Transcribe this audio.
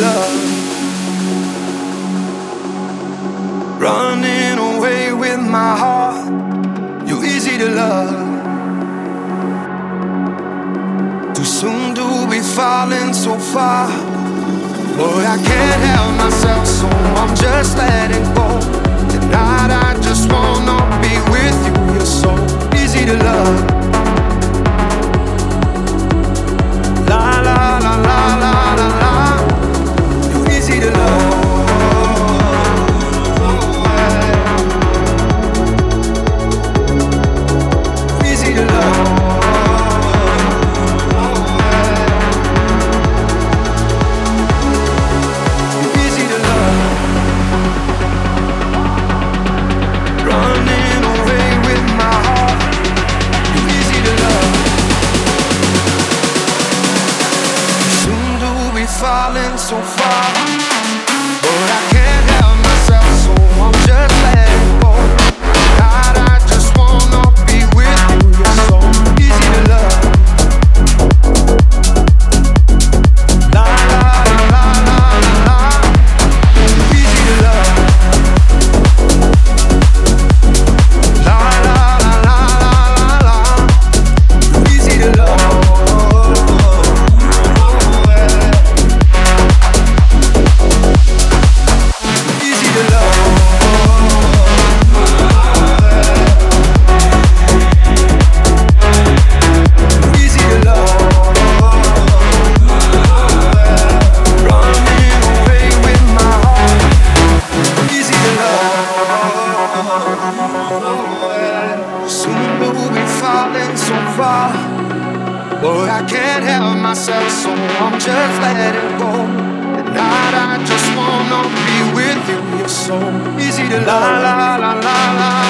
love. Running away with my heart, you're easy to love. Too soon do we falling so far. Boy, I can't help myself. sont. can't help myself, so I'm just letting go. At night, I just wanna be with you. You're so easy to love. la la la la la.